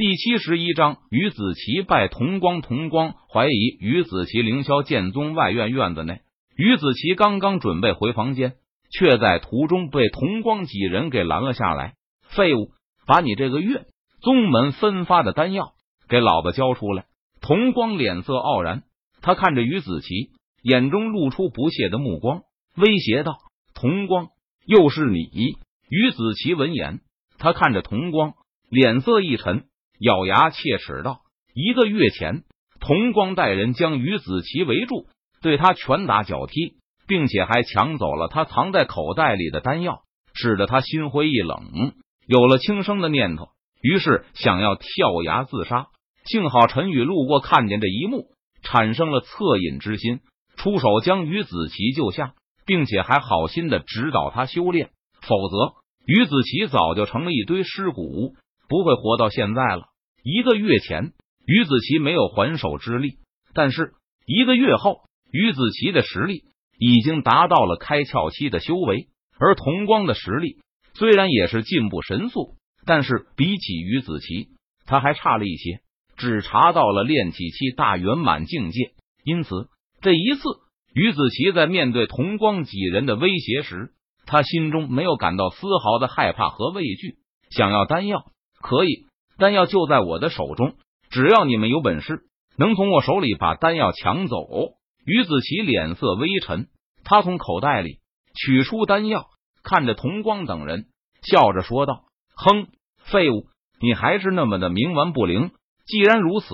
第七十一章，于子琪拜同光。同光怀疑于子琪凌霄剑宗外院院子内，于子琪刚刚准备回房间，却在途中被同光几人给拦了下来。废物，把你这个月宗门分发的丹药给老子交出来！同光脸色傲然，他看着于子琪，眼中露出不屑的目光，威胁道：“同光，又是你！”于子琪闻言，他看着同光，脸色一沉。咬牙切齿道：“一个月前，同光带人将于子琪围住，对他拳打脚踢，并且还抢走了他藏在口袋里的丹药，使得他心灰意冷，有了轻生的念头，于是想要跳崖自杀。幸好陈宇路过，看见这一幕，产生了恻隐之心，出手将于子琪救下，并且还好心的指导他修炼，否则于子琪早就成了一堆尸骨，不会活到现在了。”一个月前，于子琪没有还手之力，但是一个月后，于子琪的实力已经达到了开窍期的修为，而童光的实力虽然也是进步神速，但是比起于子琪，他还差了一些，只查到了炼气期大圆满境界。因此，这一次，于子琪在面对童光几人的威胁时，他心中没有感到丝毫的害怕和畏惧。想要丹药，可以。丹药就在我的手中，只要你们有本事，能从我手里把丹药抢走。于子琪脸色微沉，他从口袋里取出丹药，看着同光等人，笑着说道：“哼，废物，你还是那么的冥顽不灵。既然如此，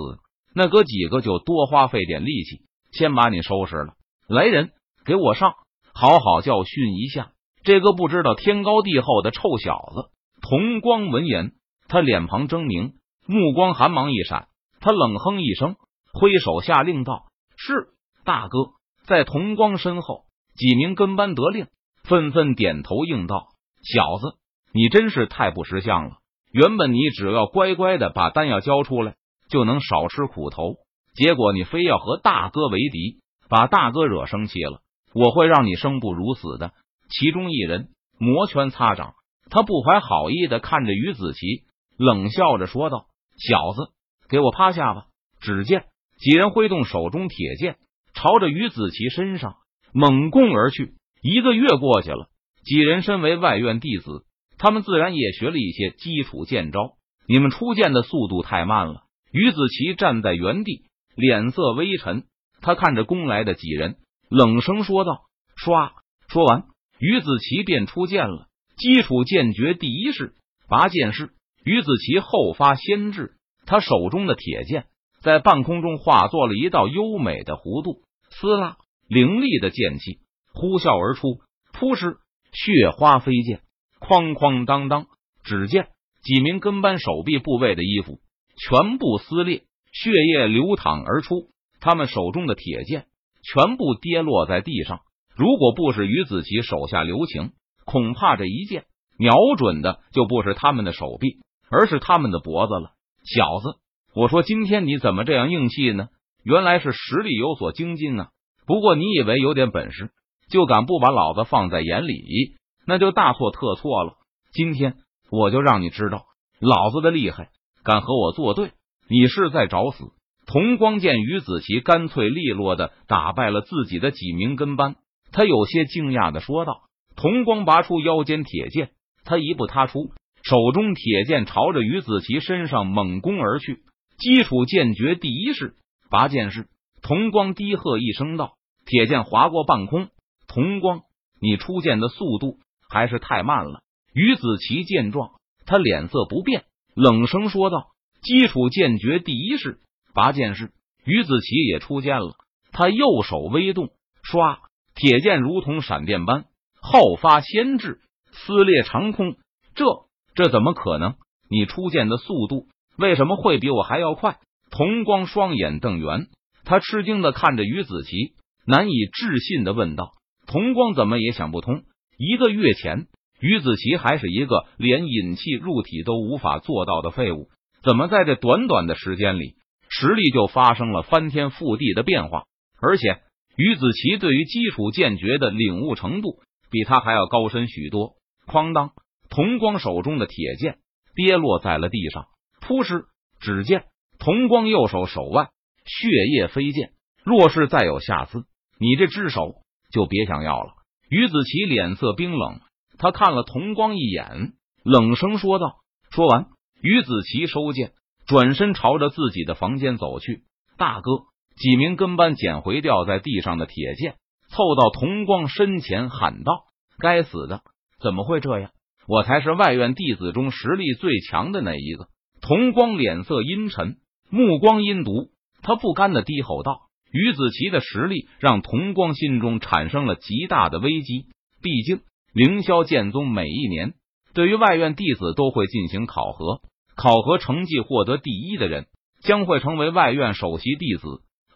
那哥几个就多花费点力气，先把你收拾了。来人，给我上，好好教训一下这个不知道天高地厚的臭小子。”同光闻言。他脸庞狰狞，目光寒芒一闪，他冷哼一声，挥手下令道：“是大哥。”在同光身后，几名跟班得令，纷纷点头应道：“小子，你真是太不识相了！原本你只要乖乖的把丹药交出来，就能少吃苦头。结果你非要和大哥为敌，把大哥惹生气了，我会让你生不如死的。”其中一人摩拳擦掌，他不怀好意的看着于子琪。冷笑着说道：“小子，给我趴下吧！”只见几人挥动手中铁剑，朝着于子琪身上猛攻而去。一个月过去了，几人身为外院弟子，他们自然也学了一些基础剑招。你们出剑的速度太慢了。于子琪站在原地，脸色微沉。他看着攻来的几人，冷声说道：“唰！”说完，于子琪便出剑了。基础剑诀第一式拔剑式。于子琪后发先至，他手中的铁剑在半空中化作了一道优美的弧度，撕拉凌厉的剑气呼啸而出，扑哧，血花飞溅，哐哐当当。只见几名跟班手臂部位的衣服全部撕裂，血液流淌而出，他们手中的铁剑全部跌落在地上。如果不是于子琪手下留情，恐怕这一剑瞄准的就不是他们的手臂。而是他们的脖子了，小子！我说今天你怎么这样硬气呢？原来是实力有所精进啊！不过你以为有点本事就敢不把老子放在眼里，那就大错特错了。今天我就让你知道老子的厉害！敢和我作对，你是在找死！同光见于子琪干脆利落的打败了自己的几名跟班，他有些惊讶的说道：“同光拔出腰间铁剑，他一步踏出。”手中铁剑朝着于子琪身上猛攻而去，基础剑诀第一式拔剑式。同光低喝一声道：“铁剑划过半空。”同光，你出剑的速度还是太慢了。于子琪见状，他脸色不变，冷声说道：“基础剑诀第一式拔剑式。”于子琪也出剑了，他右手微动，唰，铁剑如同闪电般后发先至，撕裂长空。这。这怎么可能？你出剑的速度为什么会比我还要快？童光双眼瞪圆，他吃惊的看着于子琪，难以置信的问道：“童光怎么也想不通？一个月前，于子琪还是一个连引气入体都无法做到的废物，怎么在这短短的时间里，实力就发生了翻天覆地的变化？而且，于子琪对于基础剑诀的领悟程度比他还要高深许多。”哐当。同光手中的铁剑跌落在了地上，扑哧，只见童光右手手腕血液飞溅，若是再有下次，你这只手就别想要了。于子琪脸色冰冷，他看了童光一眼，冷声说道。说完，于子琪收剑，转身朝着自己的房间走去。大哥，几名跟班捡回掉在地上的铁剑，凑到童光身前喊道：“该死的，怎么会这样？我才是外院弟子中实力最强的那一个。”童光脸色阴沉，目光阴毒，他不甘的低吼道。于子琪的实力让童光心中产生了极大的危机。毕竟凌霄剑宗每一年对于外院弟子都会进行考核，考核成绩获得第一的人将会成为外院首席弟子，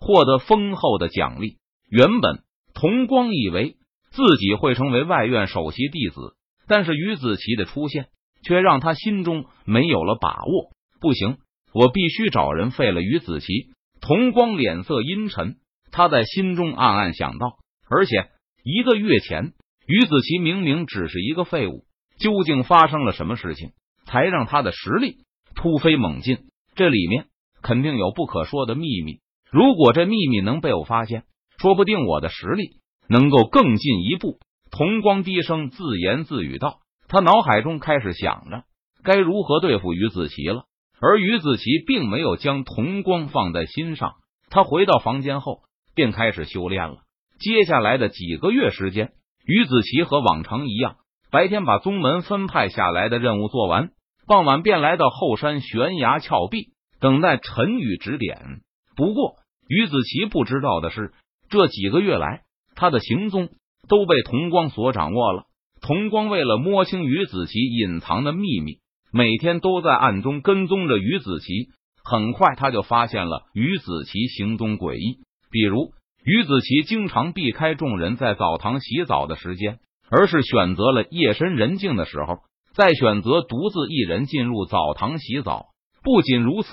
获得丰厚的奖励。原本童光以为自己会成为外院首席弟子，但是于子琪的出现却让他心中没有了把握。不行，我必须找人废了于子琪。童光脸色阴沉，他在心中暗暗想到。而且一个月前，于子琪明明只是一个废物，究竟发生了什么事情，才让他的实力突飞猛进？这里面肯定有不可说的秘密。如果这秘密能被我发现，说不定我的实力能够更进一步。童光低声自言自语道，他脑海中开始想着该如何对付于子琪了。而于子琪并没有将童光放在心上，他回到房间后便开始修炼了。接下来的几个月时间，于子琪和往常一样，白天把宗门分派下来的任务做完，傍晚便来到后山悬崖峭壁等待陈宇指点。不过，于子琪不知道的是，这几个月来，他的行踪都被童光所掌握了。童光为了摸清于子琪隐藏的秘密。每天都在暗中跟踪着于子琪，很快他就发现了于子琪行踪诡异。比如，于子琪经常避开众人在澡堂洗澡的时间，而是选择了夜深人静的时候，再选择独自一人进入澡堂洗澡。不仅如此，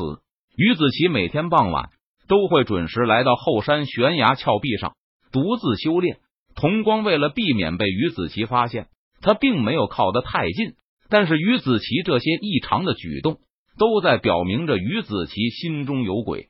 于子琪每天傍晚都会准时来到后山悬崖峭壁上独自修炼。童光为了避免被于子琪发现，他并没有靠得太近。但是于子琪这些异常的举动，都在表明着于子琪心中有鬼。